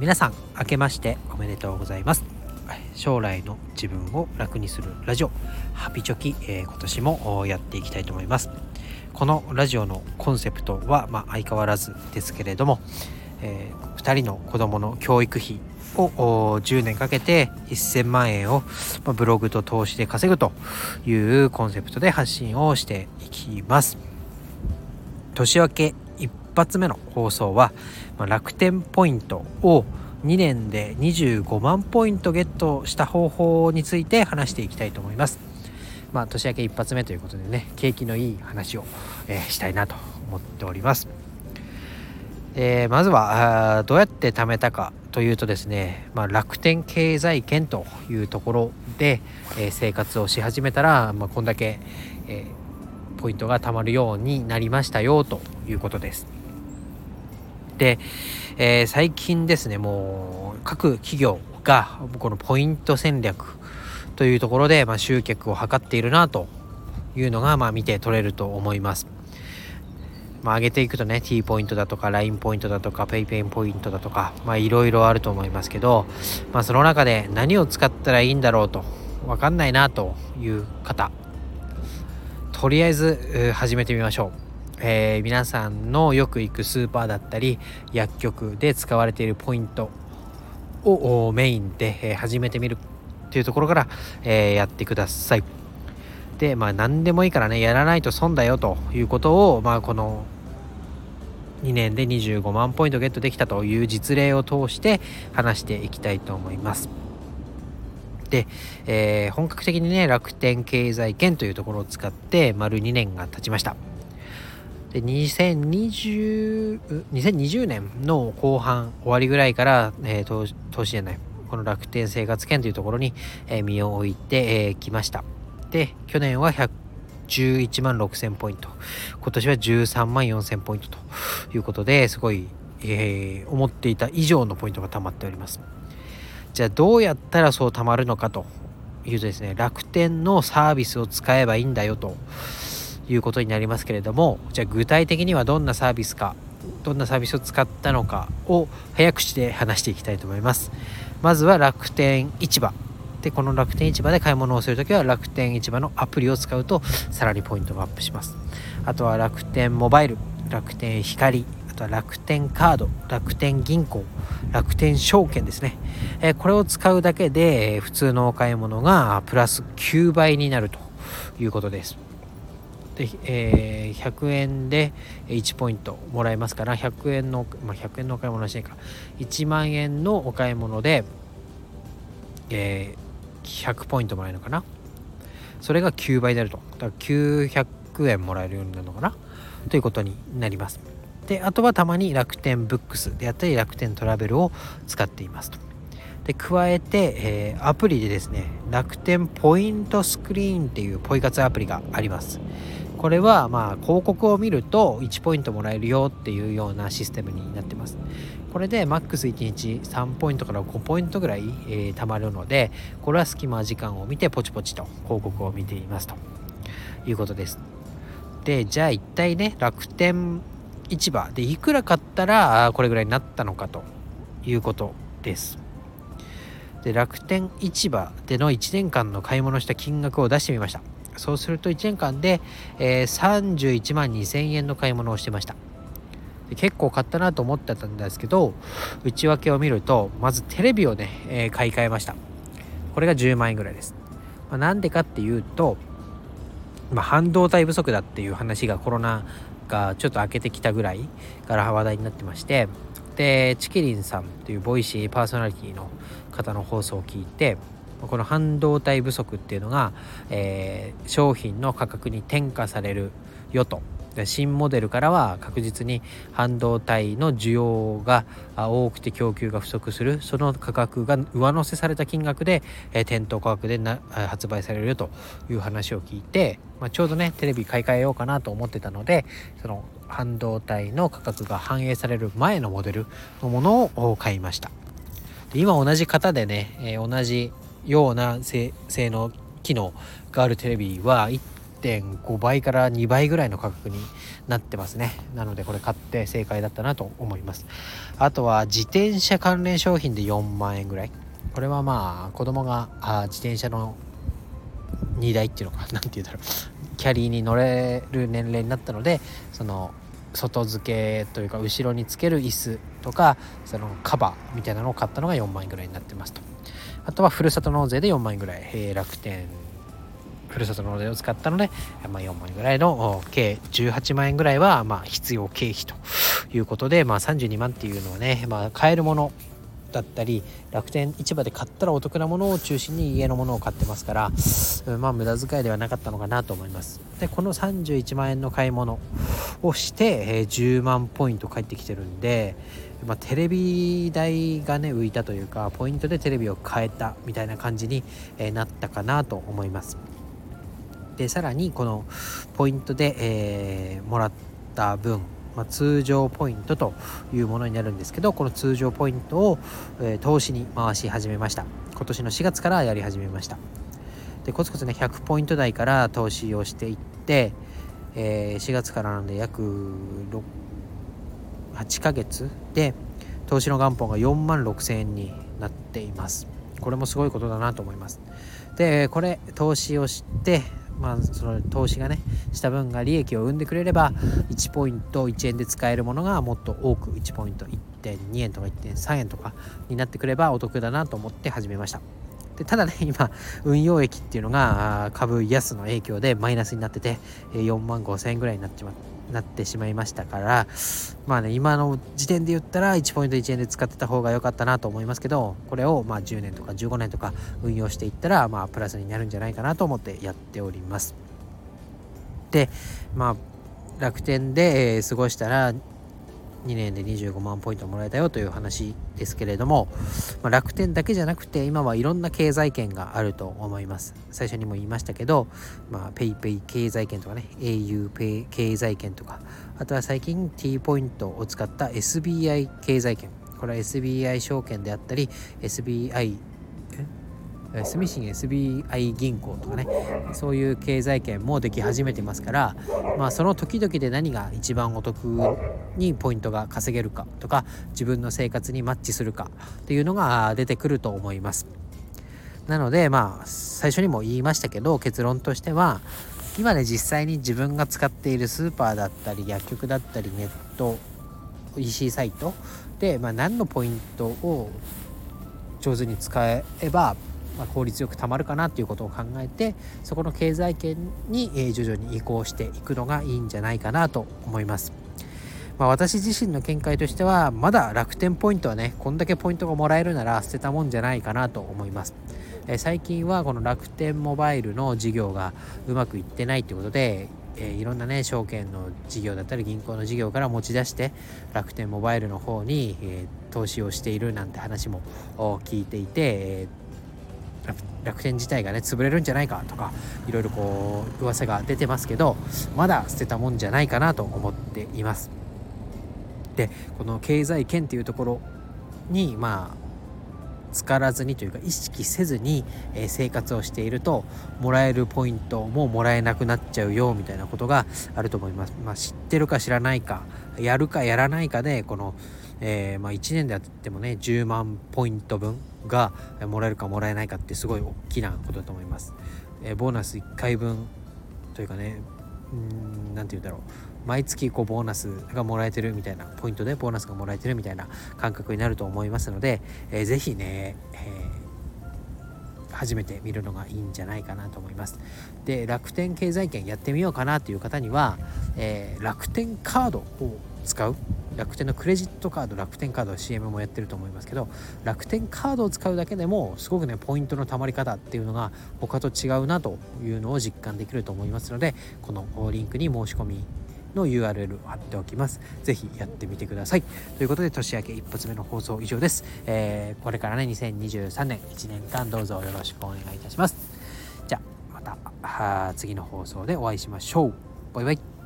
皆さん明けましておめでとうございます。将来の自分を楽にするラジオハピチョキ、えー、今年もやっていきたいと思います。このラジオのコンセプトは、まあ、相変わらずですけれども、えー、2人の子供の教育費を10年かけて1000万円をまあブログと投資で稼ぐというコンセプトで発信をしていきます。年明け一発目の放送は楽天ポイントを2年で25万ポイントゲットした方法について話していきたいと思いますまあ年明け一発目ということでね景気のいい話を、えー、したいなと思っておりますえー、まずはどうやって貯めたかというとですね、まあ、楽天経済圏というところで、えー、生活をし始めたら、まあ、こんだけ、えー、ポイントが貯まるようになりましたよということです。で、えー、最近ですねもう各企業がこのポイント戦略というところで、まあ、集客を図っているなというのが、まあ、見て取れると思います。まあ、上げていくとね T ポイントだとか LINE ポイントだとか PayPay ポイントだとかまあいろいろあると思いますけど、まあ、その中で何を使ったらいいんだろうと分かんないなという方とりあえず始めてみましょう、えー、皆さんのよく行くスーパーだったり薬局で使われているポイントをメインで始めてみるというところから、えー、やってください。でまあ何でもいいからねやらないと損だよということをまあこの2年で25万ポイントゲットできたという実例を通して話していきたいと思います。で、えー、本格的にね楽天経済圏というところを使って丸2年が経ちました。で2020 2020年の後半終わりぐらいから、えー、投資じゃないこの楽天生活圏というところに、えー、身を置いてき、えー、ました。で去年は111万6000ポイント。今年は13万4000ポイントということですごい、えー、思っていた以上のポイントが貯まっております。じゃあどうやったらそう貯まるのかというとですね楽天のサービスを使えばいいんだよと。いうことになりますけれどもじゃあ具体的にはどんなサービスかどんなサービスを使ったのかを早口で話していきたいと思います。まずは楽天市場。でこの楽天市場で買い物をするときは楽天市場のアプリを使うとさらにポイントがアップします。あとは楽天モバイル楽天光あとは楽天カード楽天銀行楽天証券ですね、えこれを使うだけで普通のお買い物がプラス9倍になるということです。で、えー、100円で1ポイントもらえますから100円の、まあ、100円のお買い物はしないか。1万円のお買い物で、えー100ポイントもらえるのかな。それが9倍になると。だから900円もらえるようになるのかな。ということになります。であとはたまに楽天ブックスであったり楽天トラベルを使っていますと。で加えて、えー、アプリでですね楽天ポイントスクリーンっていうポイ活アプリがあります。これはまあ広告を見ると1ポイントもらえるよっていうようなシステムになってます。これでマックス1日3ポイントから5ポイントぐらい、えー、貯まるのでこれは隙間時間を見てポチポチと広告を見ていますと。いうことです。でじゃあ一体ね楽天市場でいくら買ったらこれぐらいになったのかと。いうことです。で楽天市場での1年間の買い物した金額を出してみました。そうすると1年間で、えー、31万2000円の買い物をしてました。結構買ったなと思ってたんですけど内訳を見るとまずテレビをね、えー、買い替えました。これが10万円ぐらいです、まあ、なんでかっていうと、まあ、半導体不足だっていう話がコロナがちょっと明けてきたぐらいから話題になってましてでチキリンさんというボイシーパーソナリティの方の放送を聞いてこの半導体不足っていうのが、えー、商品の価格に転嫁されるよと新モデルからは確実に半導体の需要が多くて供給が不足するその価格が上乗せされた金額で、え店頭価格でな発売されるよという話を聞いて、まあ、ちょうどねテレビ買い替えようかなと思ってたのでその半導体の価格が反映される前のモデルのものを買いました。今同じ型でね、え、同じような性能機能があるテレビは1.5倍から2倍ぐらいの価格になってますね。なのでこれ買って正解だったなと思います。あとは自転車関連商品で4万円ぐらい。これはまあ子供があ自転車の荷台っていうのか何て言うだろう。キャリーに乗れる年齢になったのでその外付けというか後ろにつける椅子とかそのカバーみたいなのを買ったのが4万円ぐらいになってますと。あとはふるさと納税で4万円ぐらい、えー、楽天。ふるさと納税を使ったので、まあ、4万円ぐらいの計18万円ぐらいはまあ必要経費ということで、まあ、32万っていうのはね、まあ、買えるものだったり楽天市場で買ったらお得なものを中心に家のものを買ってますからまあ無駄遣いではなかったのかなと思います。でこの31万円の買い物をして、え、10万ポイント返ってきてるんで、まあ、テレビ代がね浮いたというかポイントでテレビを変えたみたいな感じに、え、なったかなと思います。でさらにこのポイントで、えー、もらった分まあ、通常ポイントというものになるんですけどこの通常ポイントを、えー、投資に回し始めました。今年の4月からやり始めました。でコツコツね100ポイント台から投資をしていって、えー、4月からなんで約6 8ヶ月で投資の元本が4万6000円になっています。これもすごいことだなと思います。でこれ投資をしてまあ、その投資がねした分が利益を生んでくれれば1ポイント1円で使えるものがもっと多く1ポイント1.2円とか1.3円とかになってくればお得だなと思って始めました。でただね今運用益っていうのが株安の影響でマイナスになってて4万5000円ぐらいになっちまってなってしまいましたからまあね今の時点で言ったら1ポイント1円で使ってた方が良かったなと思いますけどこれをまあ10年とか15年とか運用していったらまあプラスになるんじゃないかなと思ってやっております。でまあ楽天で、え、過ごしたら2年で25万ポイントもらえたよという話ですけれども、まあ、楽天だけじゃなくて今はいろんな経済圏があると思います。最初にも言いましたけど、PayPay 経済圏とかね auPay 経済圏とかあとは最近 T ポイントを使った SBI 経済圏。これは SBI 証券であったり SBI 住信 SBI 銀行とかねそういう経済圏もでき始めてますからまあその時々で何が一番お得にポイントが稼げるかとか自分の生活にマッチするかっていうのが出てくると思います。なのでまあ最初にも言いましたけど結論としては今ね実際に自分が使っているスーパーだったり薬局だったりネット EC サイトで、まあ、何のポイントを上手に使えばまあ、効率よくたまるかなっていうことを考えてそこの経済圏に、え徐々に移行していくのがいいんじゃないかなと思います。まあ、私自身の見解としてはまだ楽天ポイントはねこんだけポイントがもらえるなら捨てたもんじゃないかなと思います。え最近はこの楽天モバイルの事業がうまくいってないということでえいろんなね証券の事業だったり銀行の事業から持ち出して楽天モバイルの方に、え投資をしているなんて話も聞いていて、え楽天自体がね潰れるんじゃないかとかいろいろこう噂が出てますけどまだ捨てたもんじゃないかなと思っていますでこの経済圏っていうところにまあ使らずにというか意識せずに、え生活をしているともらえるポイントももらえなくなっちゃうよみたいなことがあると思います。まあ、知ってるか知らないかやるかやらないかでこの、えー、まあ、1年であってもね10万ポイント分がもらえるかもらえないかってすごい大きなことだと思います。えー、ボーナス1回分というかねうん何て言うんだろう毎月こうボーナスがもらえてるみたいなポイントでボーナスがもらえてるみたいな感覚になると思いますので、えー、ぜひね、えー、初めて見るのがいいんじゃないかなと思います。で楽天経済圏やってみようかなという方には、えー、楽天カードを使う楽天のクレジットカード楽天カード CM もやってると思いますけど楽天カードを使うだけでもすごくねポイントの貯まり方っていうのが他と違うなというのを実感できると思いますのでこのリンクに申し込みの URL を貼っておきます。ぜひやってみてください。ということで年明け一発目の放送以上です。えー、これからね2023年1年間どうぞよろしくお願いいたします。じゃあまた次の放送でお会いしましょう。バイバイ。